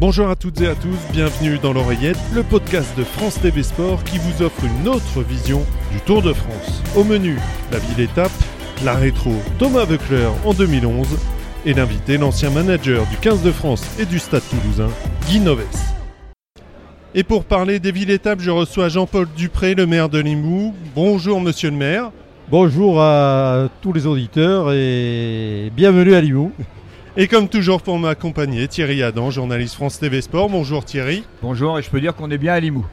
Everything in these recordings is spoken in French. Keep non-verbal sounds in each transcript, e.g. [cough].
Bonjour à toutes et à tous, bienvenue dans l'oreillette, le podcast de France TV Sport qui vous offre une autre vision du Tour de France. Au menu, la ville étape, la rétro Thomas Voeckler en 2011 et l'invité, l'ancien manager du 15 de France et du Stade Toulousain, Guy Noves. Et pour parler des villes étapes, je reçois Jean-Paul Dupré, le maire de Limoux. Bonjour monsieur le maire. Bonjour à tous les auditeurs et bienvenue à Limoux. Et comme toujours pour m'accompagner, Thierry Adam, journaliste France TV Sport. Bonjour Thierry. Bonjour, et je peux dire qu'on est bien à Limoux.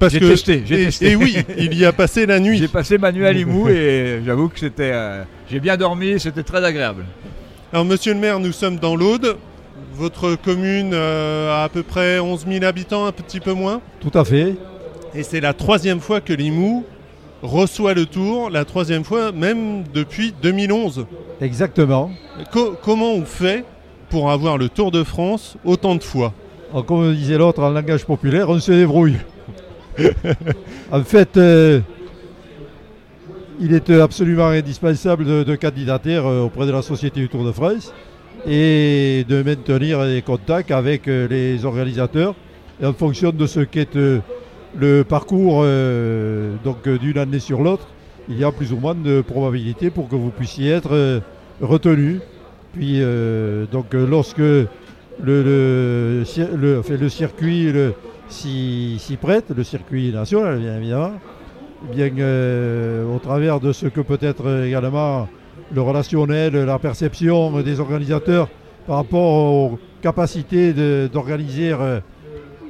Parce J'ai que- testé, j'ai et, testé. et oui, il y a passé la nuit. J'ai passé ma nuit à Limoux et j'avoue que c'était. euh, j'ai bien dormi, c'était très agréable. Alors monsieur le maire, nous sommes dans l'Aude. Votre commune euh, a à peu près 11 000 habitants, un petit peu moins. Tout à fait. Et c'est la troisième fois que Limoux reçoit le tour, la troisième fois même depuis 2011. Exactement. Co- comment on fait pour avoir le Tour de France autant de fois? Alors, comme disait l'autre en langage populaire, on se débrouille. [laughs] en fait, euh, il est absolument indispensable de, de candidater euh, auprès de la Société du Tour de France et de maintenir des contacts avec euh, les organisateurs. Et en fonction de ce qu'est le parcours euh, donc, euh, d'une année sur l'autre, il y a plus ou moins de probabilités pour que vous puissiez être euh, retenu. Puis, donc, lorsque le, le, circuit s'y s'y prête, le circuit national bien évidemment, eh bien au travers de ce que peut être également le relationnel, la perception des organisateurs par rapport aux capacités d'organiser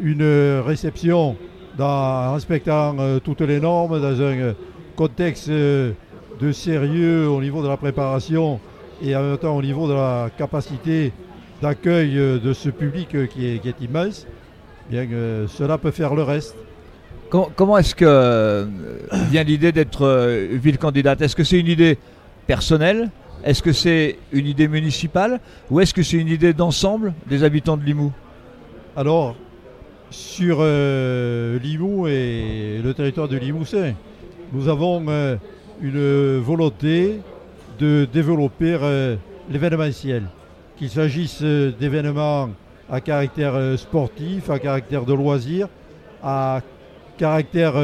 une réception dans- en respectant euh, toutes les normes, dans un euh, contexte euh, de sérieux au niveau de la préparation et en même temps au niveau de la capacité d'accueil de ce public qui est, qui est immense, bien cela peut faire le reste. Com- comment est-ce que vient l'idée d'être ville candidate? Est-ce que c'est une idée personnelle? Est-ce que c'est une idée municipale? Ou est-ce que c'est une idée d'ensemble des habitants de Limoux? Alors, sur euh, et le territoire de Limousin, nous avons euh, une volonté de développer euh, l'événementiel, qu'il s'agisse euh, d'événements à caractère sportif, à caractère de loisir, à caractère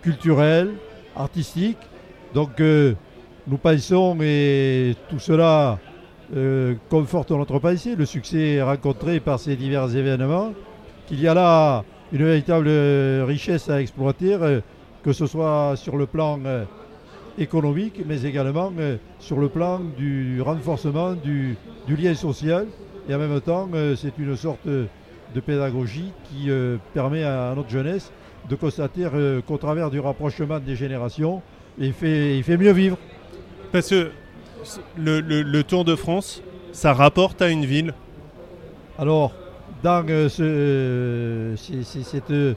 culturel, artistique. Donc nous pensons, et tout cela conforte notre pensée, le succès rencontré par ces divers événements, qu'il y a là une véritable euh, richesse à exploiter, euh, que ce soit sur le plan euh, économique, mais également sur le plan du renforcement du, du lien social. Et en même temps, c'est une sorte de pédagogie qui permet à notre jeunesse de constater qu'au travers du rapprochement des générations, il fait, il fait mieux vivre. Parce que le, le- le Tour de France, ça rapporte à une ville? Alors, dans euh, euh, cette euh,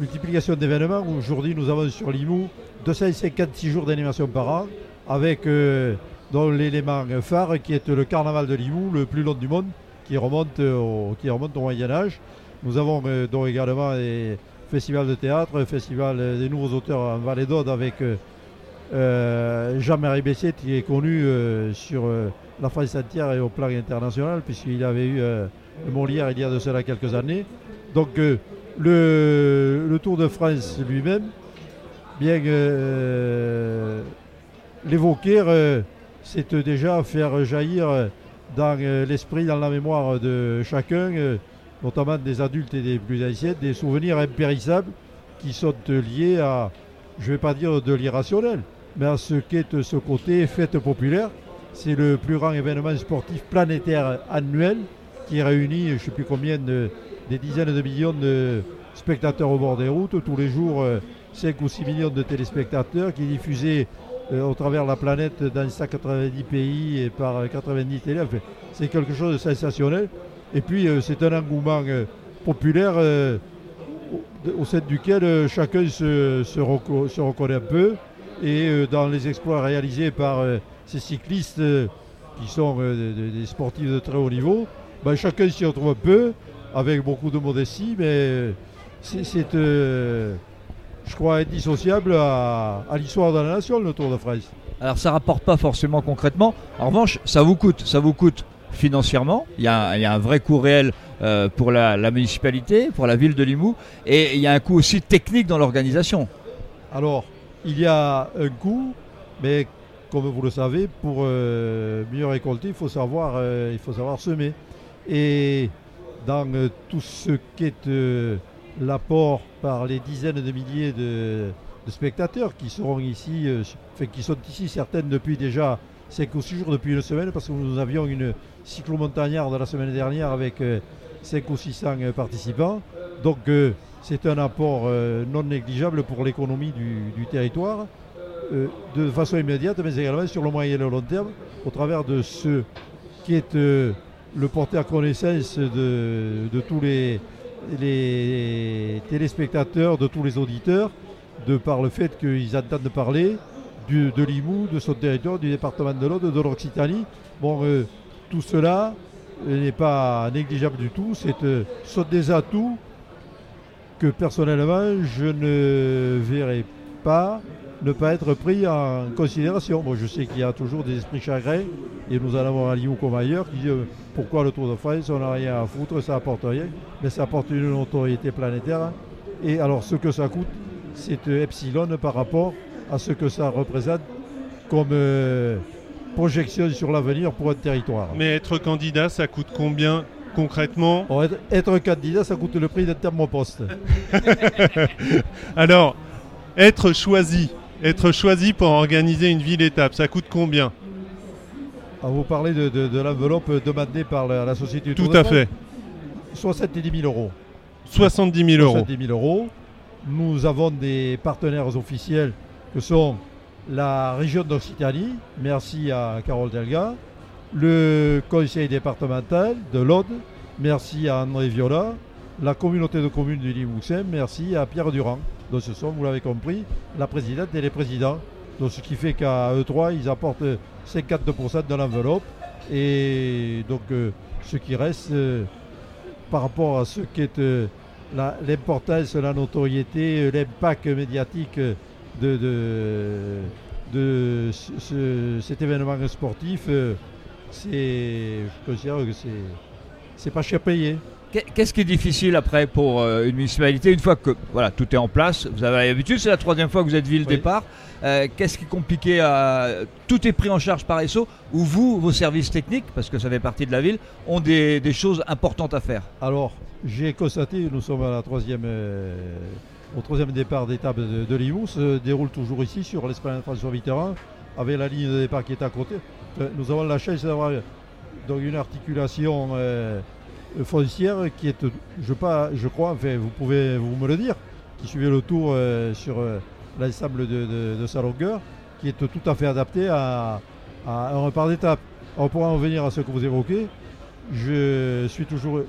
multiplication d'événements, aujourd'hui nous avons sur Limoux 256 jours d'animation par an, avec l'élément phare qui est le carnaval de Limoux, le plus long du monde, qui remonte au, qui remonte au Moyen-Âge. Nous avons donc également des festivals de théâtre, festival des nouveaux auteurs en Vallée d'Aude avec Jean-Marie Besset qui est connu sur la France entière et au plan international, puisqu'il avait eu Molière il y a de cela quelques années. Donc euh, le, Tour de France lui-même, bien euh, l'évoquer, euh, c'est déjà faire jaillir dans l'esprit, dans la mémoire de chacun, notamment des adultes et des plus anciens, des souvenirs impérissables qui sont liés à, je ne vais pas dire de l'irrationnel, mais à ce qu'est ce côté fête populaire. C'est le plus grand événement sportif planétaire annuel qui réunit, je ne sais plus combien, de, des dizaines de millions de spectateurs au bord des routes. Tous les jours, euh, 5 ou 6 millions de téléspectateurs qui diffusé euh, au travers de la planète dans 190 pays et par euh, 90 télé. C'est quelque chose de sensationnel. Et puis, euh, c'est un engouement euh, populaire euh, au, sein duquel euh, chacun se, se reco- se reconnaît un peu. Et euh, dans les exploits réalisés par euh, ces cyclistes euh, qui sont euh, des sportifs de très haut niveau, ben, chacun s'y retrouve un peu, avec beaucoup de modestie, mais c'est, c'est, euh, je crois, indissociable à, à l'histoire de la nation, le Tour de France. Alors ça rapporte pas forcément concrètement. En revanche, ça vous coûte. Ça vous coûte financièrement. Il y a, il y a un vrai coût réel euh, pour la, la municipalité, pour la ville de Limoux, et il y a un coût aussi technique dans l'organisation. Alors, il y a un coût, mais comme vous le savez, pour euh, mieux récolter, il faut savoir, euh, il faut savoir semer. Et dans euh, tout ce qui est euh, l'apport par les dizaines de milliers de, spectateurs qui seront ici, euh, enfin, qui sont ici certaines depuis déjà 5 ou 6 jours, depuis une semaine, parce que nous avions une cyclomontagnarde la semaine dernière avec 5 ou 600 euh, participants. Donc c'est un apport non négligeable pour l'économie du, du territoire, de façon immédiate, mais également sur le moyen et le long terme, au travers de ce qui est le porter à connaissance de, tous les, téléspectateurs, de tous les auditeurs, de par le fait qu'ils entendent parler de Limoux, de son territoire, du département de l'Aude, de l'Occitanie. Bon, euh, tout cela n'est pas négligeable du tout. C'est euh, sont des atouts que personnellement je ne verrai pas ne pas être pris en considération. Bon, je sais qu'il y a toujours des esprits chagrins, et nous en avons à Lyon comme ailleurs, qui disent euh, pourquoi le Tour de France, on n'a rien à foutre, ça apporte rien, mais ça apporte une notoriété planétaire. Et alors ce que ça coûte, c'est euh, epsilon par rapport à ce que ça représente comme euh, projection sur l'avenir pour un territoire. Mais être candidat, ça coûte combien concrètement? Bon, être, être candidat, ça coûte le prix d'un thermoposte. [laughs] Alors, être choisi, être choisi pour organiser une ville-étape, ça coûte combien Ah, vous parlez de, de- de l'enveloppe demandée par la, la société du Tout à fait. 70 000 euros. 70 000 euros. 70 000 euros. Nous avons des partenaires officiels que sont la région d'Occitanie, merci à Carole Delga, le conseil départemental de l'Aude, merci à André Viola, la communauté de communes du Limousin, merci à Pierre Durand. Donc ce sont, vous l'avez compris, la présidente et les présidents. Donc ce qui fait qu'à E3, ils apportent 52% de l'enveloppe. Et donc euh, ce qui reste euh, par rapport à ce qu'est euh, l'importance, la notoriété, l'impact médiatique de, de, de ce- ce- cet événement sportif, c'est, je considère que c'est, c'est pas cher payé. Qu'est- Qu'est-ce qui est difficile après pour euh, une municipalité une fois que voilà tout est en place Vous avez l'habitude, c'est la troisième fois que vous êtes ville Oui. départ. Euh, Qu'est-ce qui est compliqué à... Tout est pris en charge par ESSO ou vous, vos services techniques, parce que ça fait partie de la ville, ont des, des choses importantes à faire? Alors, j'ai constaté, nous sommes à la troisième, euh, au troisième départ d'étape de, de se déroule toujours ici sur l'esplanade François Mitterrand, avec la ligne de départ qui est à côté. Nous avons la chance d'avoir donc une articulation euh, foncière qui est, je, pas, je crois, enfin vous pouvez vous me le dire, qui suivait le tour euh, sur euh, l'ensemble de, sa longueur, qui est tout à fait adapté à, un repart d'étape. On pourra en venir à ce que vous évoquez. Je suis toujours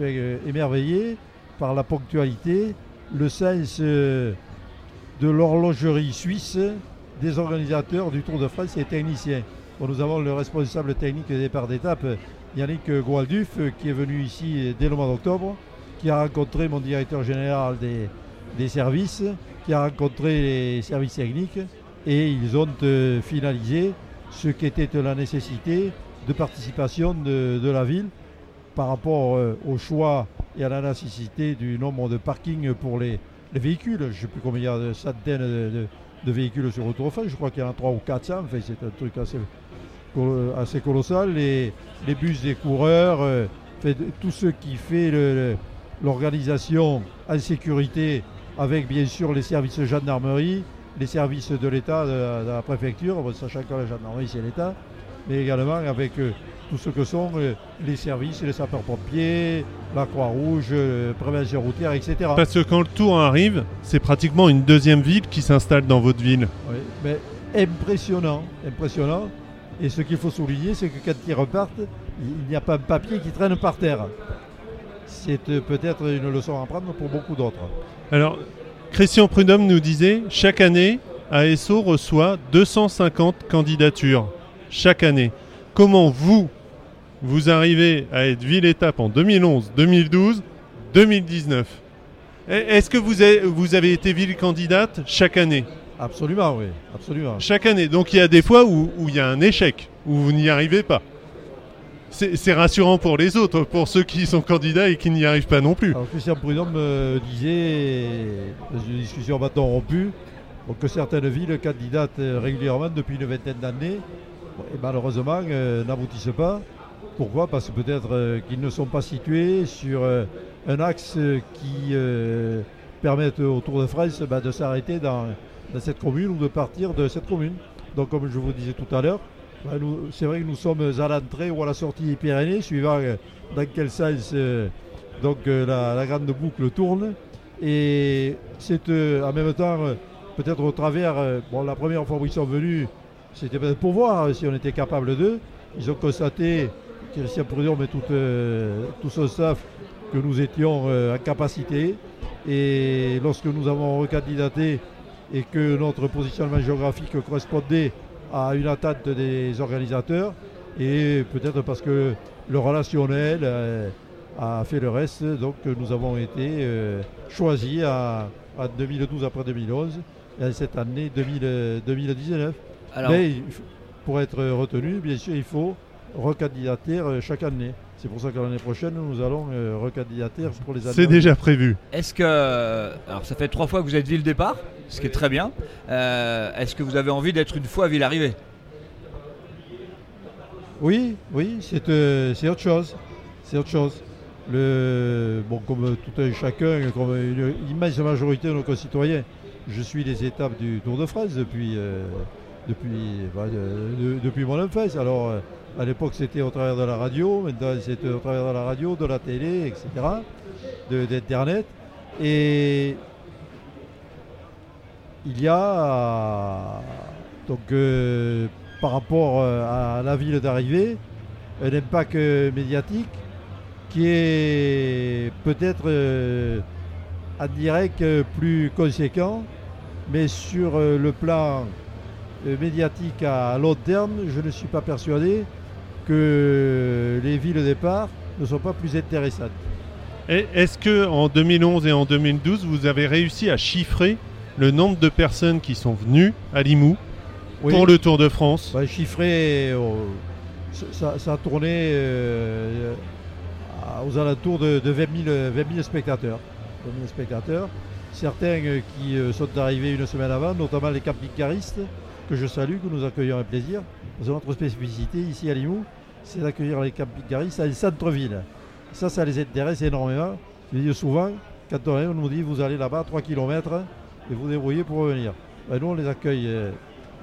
euh, émerveillé par la ponctualité, le sens de l'horlogerie suisse des organisateurs du Tour de France et techniciens. Nous avons le responsable technique des départs d'étape, Yannick Goalduf, euh, qui est venu ici dès le mois d'octobre, qui a rencontré mon directeur général des, services, qui a rencontré les services techniques, et ils ont euh, finalisé ce qu'était la nécessité de participation de, la ville par rapport euh, au choix et à la nécessité du nombre de parkings pour les, les véhicules. Je ne sais plus combien il y a de centaines de, véhicules sur Autour Je crois qu'il y en a 3 ou 400. Enfin, c'est un truc assez, assez colossal. Les, les bus des coureurs, euh, fait, tout ce qui fait l'organisation en sécurité avec bien sûr les services de gendarmerie, les services de l'État, de, la- de la préfecture, bon, sachant que la gendarmerie c'est l'État, mais également avec euh, tout ce que sont euh, les services, les sapeurs-pompiers, la Croix-Rouge, euh, prévention routière, etc. Parce que quand le tour arrive, c'est pratiquement une deuxième ville qui s'installe dans votre ville. Oui, mais impressionnant, impressionnant. Et ce qu'il faut souligner, c'est que quand ils repartent, il n'y a pas un papier qui traîne par terre. C'est euh, peut-être une leçon à prendre pour beaucoup d'autres. Alors, Christian Prudhomme nous disait, chaque année, ASO reçoit 250 candidatures. Chaque année. Comment vous, vous arrivez à être ville-étape en 2011, 2012, 2019 E- Est-ce que vous avez été ville-candidate chaque année? Absolument, oui, absolument. Chaque année. Donc il y a des fois où où il y a un échec, où vous n'y arrivez pas. c'est rassurant pour les autres, pour ceux qui sont candidats et qui n'y arrivent pas non plus. Alors, Christian Prudhomme me disait, dans une discussion bâton rompu, que certaines villes candidatent régulièrement depuis une vingtaine d'années et malheureusement euh, n'aboutissent pas. Pourquoi? Parce que peut-être euh, qu'ils ne sont pas situés sur euh, un axe qui permette au Tour de France bah, de s'arrêter dans, cette commune ou de partir de cette commune. Donc comme je vous disais tout à l'heure, bah, c'est vrai que nous sommes à l'entrée ou à la sortie des Pyrénées, suivant dans quel sens donc, la, grande boucle tourne. Et c'est en même temps peut-être au travers, bon la première fois où ils sont venus, c'était peut-être pour voir si on était capable d'eux. Ils ont constaté, Christian Prudhomme et tout, euh, tout son staff, que nous étions euh, en capacité. Et lorsque nous avons recandidaté et que notre positionnement géographique correspondait à une attente des organisateurs, et peut-être parce que le relationnel euh, a fait le reste, donc nous avons été choisis en 2012 après 2011 et cette année 2019. Mais pour être retenu, bien sûr, il faut recandidater euh, chaque année. C'est pour ça que l'année prochaine, nous allons euh, recandidater pour les années. C'est déjà prévu. Est-ce que. Alors, ça fait trois fois que vous êtes ville départ, ce qui est très bien. Euh, est-ce que vous avez envie d'être une fois ville arrivée? Oui, oui, c'est autre chose. C'est autre chose. Le, bon, comme tout un chacun, comme une immense majorité de nos concitoyens, je suis les étapes du Tour de France depuis depuis, bah, depuis mon enfance. Alors, euh, à l'époque, c'était au travers de la radio, maintenant, c'était au travers de la radio, de la télé, etc., d'Internet. Et il y a, donc, euh, par rapport euh, à la ville d'arrivée, un impact médiatique qui est peut-être en direct plus conséquent, mais sur le plan euh, médiatique à long terme, je ne suis pas persuadé que les villes de départ ne sont pas plus intéressantes. Est-ce que en 2011 et en 2012, vous avez réussi à chiffrer le nombre de personnes qui sont venues à Limoux pour le Tour de France? Bah, Chiffré, oh, ça, a tourné euh, aux alentours de, 20, 000, spectateurs. 20 spectateurs. Certains euh, qui sont arrivés une semaine avant, notamment les camping-caristes, que je salue, que nous accueillons avec plaisir. Notre spécificité ici à Limoux, c'est d'accueillir les camping-caristes à centre-ville. Ça, ça les intéresse énormément. Je dis souvent, quand on, nous dit vous allez là-bas 3 km et vous débrouillez pour revenir. Ben, nous, on les accueille. Euh,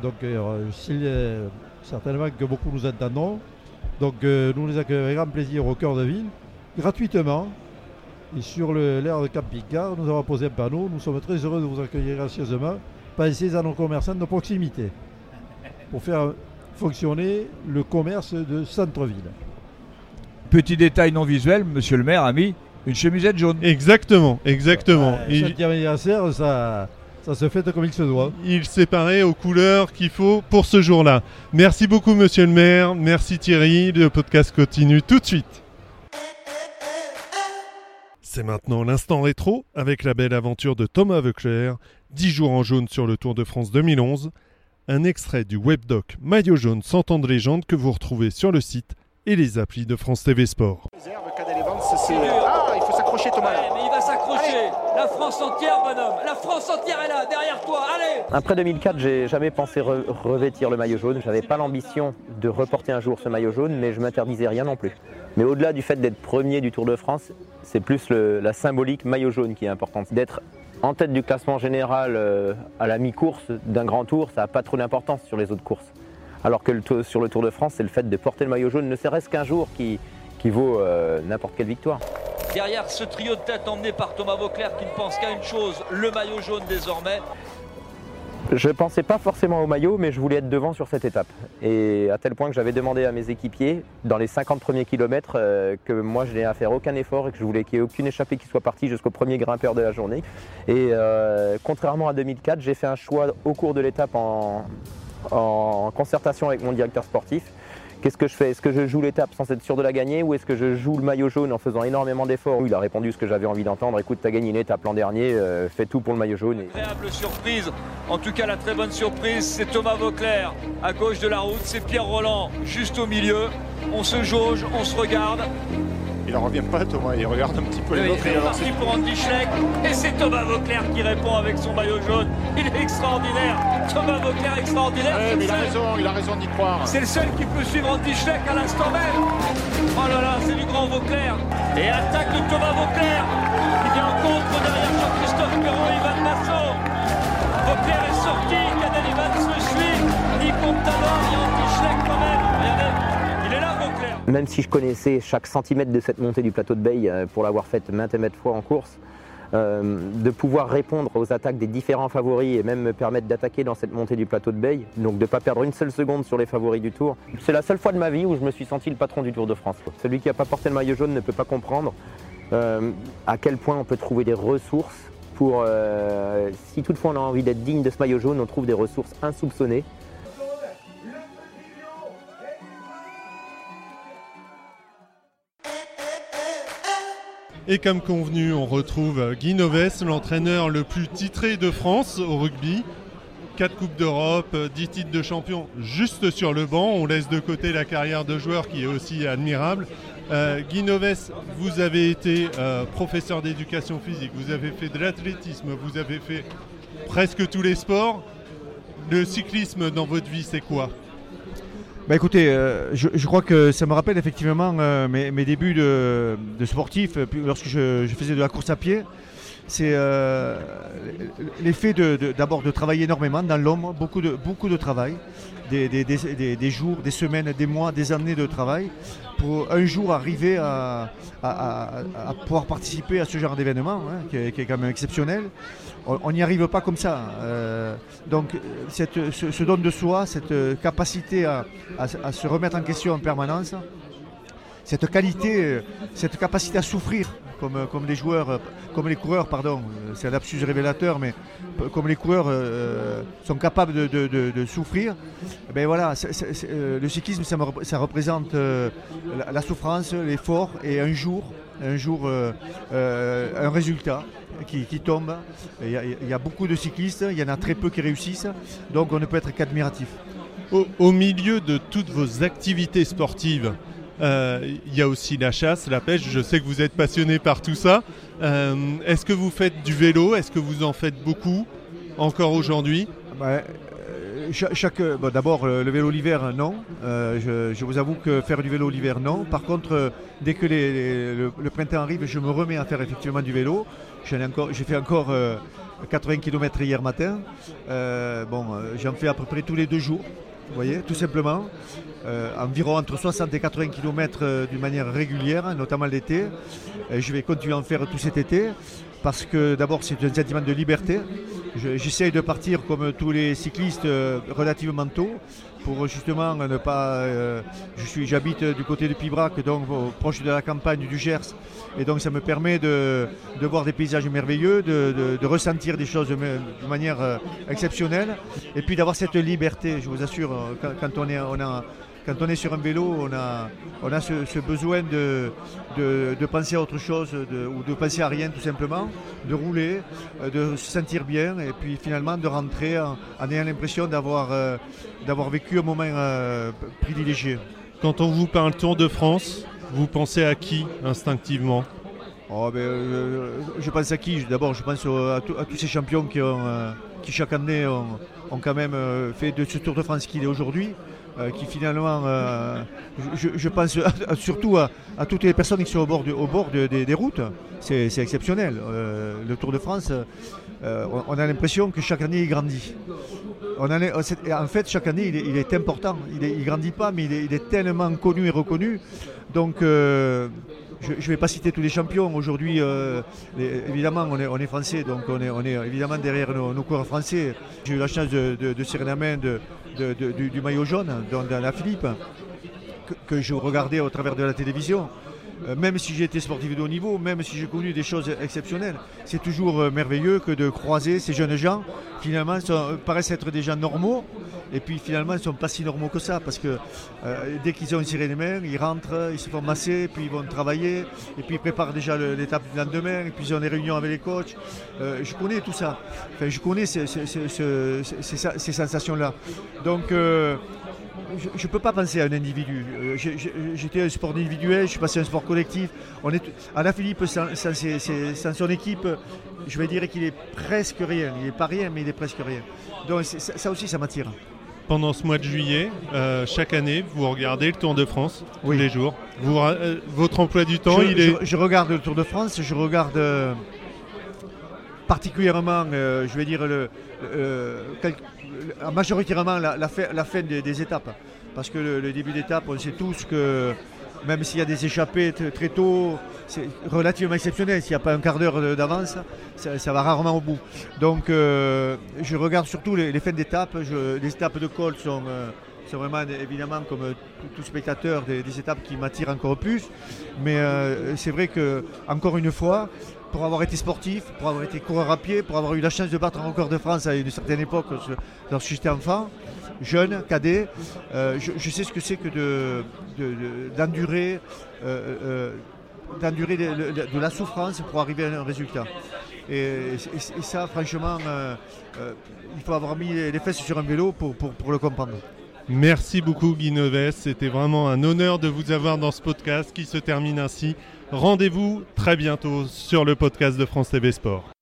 donc, euh, euh, certainement que beaucoup nous entendons. Donc, nous les accueillons avec grand plaisir au cœur de ville, gratuitement. Et sur l'aire de camping-car, nous avons posé un panneau. Nous sommes très heureux de vous accueillir gracieusement passer à nos commerçants de proximité pour faire fonctionner le commerce de centre-ville. Petit détail non visuel, monsieur le maire a mis une chemisette jaune. Exactement, exactement. Le il... anniversaire, ça, ça se fait comme il se doit. Il s'est paré aux couleurs qu'il faut pour ce jour-là. Merci beaucoup, monsieur le maire. Merci Thierry. Le podcast continue tout de suite. C'est maintenant l'instant rétro avec la belle aventure de Thomas Veuclair 10 jours en jaune sur le Tour de France 2011, un extrait du webdoc Maillot jaune 100 ans de légende que vous retrouvez sur le site et les applis de France TV Sport. Ah, il faut s'accrocher Thomas. mais il va s'accrocher. La France entière, bonhomme. La France entière est là, derrière toi. Allez. Après 2004, j'ai jamais pensé revêtir le maillot jaune. J'avais pas l'ambition de reporter un jour ce maillot jaune, mais je m'interdisais rien non plus. Mais au-delà du fait d'être premier du Tour de France, c'est plus la symbolique maillot jaune qui est importante. D'être en tête du classement général euh, à la mi-course d'un grand tour, ça n'a pas trop d'importance sur les autres courses. Alors que sur le Tour de France, c'est le fait de porter le maillot jaune, ne serait-ce qu'un jour, qui, vaut euh, n'importe quelle victoire. Derrière ce trio de tête emmené par Thomas Vauclair qui ne pense qu'à une chose, le maillot jaune désormais. Je pensais pas forcément au maillot, mais je voulais être devant sur cette étape. Et à tel point que j'avais demandé à mes équipiers, dans les 50 premiers kilomètres, euh, que moi je n'ai à faire aucun effort et que je voulais qu'il n'y ait aucune échappée qui soit partie jusqu'au premier grimpeur de la journée. Et euh, contrairement à 2004, j'ai fait un choix au cours de l'étape en, concertation avec mon directeur sportif qu'est-ce que je fais? Est-ce que je joue l'étape sans être sûr de la gagner ou est-ce que je joue le maillot jaune en faisant énormément d'efforts? Il a répondu ce que j'avais envie d'entendre. Écoute, tu as gagné une étape l'an dernier, euh, fais tout pour le maillot jaune. Surprise. En tout cas, la très bonne surprise, c'est Thomas Vauclair à gauche de la route. C'est Pierre Roland juste au milieu. On se jauge, on se regarde. Il en revient pas, Thomas. Il regarde un petit peu les autres. Il est parti pour Andy Schleck. Et c'est Thomas Vauclair qui répond avec son maillot jaune. Il est extraordinaire. Thomas Vauclair extraordinaire. mais il a raison, il a raison d'y croire. C'est le seul qui peut suivre Andy Schleck à l'instant même. Oh là là, c'est du grand Vauclair. Et attaque de Thomas Vauclair. Il vient en contre derrière Jean-Christophe Perrault et Ivan Massot. Vauclair est sorti. Cadel Evans le suit. Ni Contador, ni Andy Même si je connaissais chaque centimètre de cette montée du plateau de Bay euh, pour l'avoir faite maintes et maintes fois en course, euh, de pouvoir répondre aux attaques des différents favoris et même me permettre d'attaquer dans cette montée du plateau de Bay, donc de ne pas perdre une seule seconde sur les favoris du Tour. C'est la seule fois de ma vie où je me suis senti le patron du Tour de France. Celui qui n'a pas porté le maillot jaune ne peut pas comprendre euh, à quel point on peut trouver des ressources pour, si toutefois on a envie d'être digne de ce maillot jaune, on trouve des ressources insoupçonnées. Et comme convenu, on retrouve Guy Noves, l'entraîneur le plus titré de France au rugby. 4 Coupes d'Europe, 10 titres de champion juste sur le banc. On laisse de côté la carrière de joueur qui est aussi admirable. Euh, Guy Noves, vous avez été euh, professeur d'éducation physique, vous avez fait de l'athlétisme, vous avez fait presque tous les sports. Le cyclisme dans votre vie, c'est quoi? Bah écoutez, euh, je, crois que ça me rappelle effectivement euh, mes, débuts de, sportif, euh, lorsque je, faisais de la course à pied. C'est l'effet d'abord de, travailler énormément dans l'ombre, beaucoup de, beaucoup de travail, des, jours, des semaines, des mois, des années de travail, pour un jour arriver à, pouvoir participer à ce genre d'événement, hein, qui, est quand même exceptionnel on n'y arrive pas comme ça. Euh, donc ce, don de soi, cette capacité à, se remettre en question en permanence, cette qualité, euh, cette capacité à souffrir, comme, comme les joueurs, euh, comme les coureurs, pardon, c'est un lapsus révélateur, mais comme les coureurs sont capables de, souffrir, ben voilà, le cyclisme, ça, représente la, souffrance, l'effort et un jour, un jour, un résultat qui, tombent. Il y, a, beaucoup de cyclistes, il y en a très peu qui réussissent, donc on ne peut être qu'admiratif. Au, milieu de toutes vos activités sportives, euh, il y a aussi la chasse, la pêche. Je sais que vous êtes passionné par tout ça. Euh, est-ce que vous faites du vélo? Est-ce que vous en faites beaucoup encore aujourd'hui? Bah, chaque, D'abord, le vélo l'hiver, non. Euh, je, vous avoue que faire du vélo l'hiver, non. Par contre, dès que le, printemps arrive, je me remets à faire effectivement du vélo. J'ai fait encore 80 euh, km hier matin. Euh, bon, j'en fais à peu près tous les deux jours. Vous voyez, tout simplement. environ entre 60 et 80 km d'une manière régulière, notamment l'été. je vais continuer à en faire tout cet été parce que d'abord c'est un sentiment de liberté. J'essaye de partir comme tous les cyclistes euh, relativement tôt pour justement ne pas. Euh, je suis, j'habite du côté de Pibrac, donc proche de la campagne du Gers, et donc ça me permet de, voir des paysages merveilleux, de, ressentir des choses de, manière euh, exceptionnelle, et puis d'avoir cette liberté. Je vous assure, quand, on est, on a quand on est sur un vélo, on a, on a ce, besoin de, de, penser à autre chose ou de penser à rien tout simplement, de rouler, euh, de se sentir bien et puis finalement de rentrer en, ayant l'impression d'avoir euh, d'avoir vécu un moment euh, privilégié. Quand on vous parle Tour de France, vous pensez à qui instinctivement? Oh, ben, Je pense à qui? D'abord, je pense à, tous ces champions qui, ont, qui chaque année ont, ont quand même fait de ce Tour de France qu'il est aujourd'hui. Euh, qui finalement, euh, je, pense surtout à, toutes les personnes qui sont au bord, des routes. C'est exceptionnel. Euh, le Tour de France, on, a l'impression que chaque année il grandit. En fait, chaque année il est, important. Il ne grandit pas, mais il est, tellement connu et reconnu. Donc je ne vais pas citer tous les champions. Aujourd'hui, évidemment, on est, français, donc on est, on est évidemment derrière nos, coureurs français. J'ai eu la chance de, serrer la main du, maillot jaune dans, la Philippe, que, je regardais au travers de la télévision. Euh, même si été sportif de haut niveau, même si j'ai connu des choses exceptionnelles, c'est toujours euh, merveilleux que de croiser ces jeunes gens, finalement, paraissent être des gens normaux Et puis finalement, ils ne sont pas si normaux que ça, parce que euh, dès qu'ils ont tiré les mains, ils rentrent, ils se font masser, puis ils vont travailler, et puis ils préparent déjà l'étape du lendemain, et puis ils ont des réunions avec les coachs. Euh, je connais tout ça. Enfin, je connais ces, sensations-là. Donc, euh, je ne peux pas penser à un individu. Euh, J'étais un sport individuel, je suis passé à un sport collectif. On est, Alain Philippe, sans, sans ses- ses- sans son équipe, je vais dire qu'il est presque rien. Il n'est pas rien, mais il est presque rien. Donc ça, ça aussi, ça m'attire. Pendant ce mois de juillet, euh, chaque année, vous regardez le Tour de France Oui. tous les jours. Vous euh, votre emploi du temps, je, il est. je- je regarde le Tour de France, je regarde euh, particulièrement, je vais dire, le- majoritairement la, la fin, la fin des, étapes. Parce que le, début d'étape, on sait tous que même s'il y a des échappées très tôt, c'est relativement exceptionnel. S'il n'y a pas un quart d'heure d'avance, ça, va rarement au bout. Donc euh, je regarde surtout les, fins d'étape. Les étapes de col sont, euh, vraiment évidemment comme tout, spectateur des, des étapes qui m'attirent encore plus. Mais euh, c'est vrai que encore une fois, pour avoir été sportif, pour avoir été coureur à pied, pour avoir eu la chance de battre un record de France à une certaine époque, lorsque j'étais enfant, jeune, cadet, euh, je, sais ce que c'est que de- de- de- d'endurer euh, euh, de, de- la souffrance pour arriver à un résultat. Et, ça, franchement, il faut avoir mis les fesses sur un vélo pour- pour le comprendre. Merci beaucoup Guy c'était vraiment un honneur de vous avoir dans ce podcast qui se termine ainsi. Rendez-vous très bientôt sur le podcast de France TV Sport.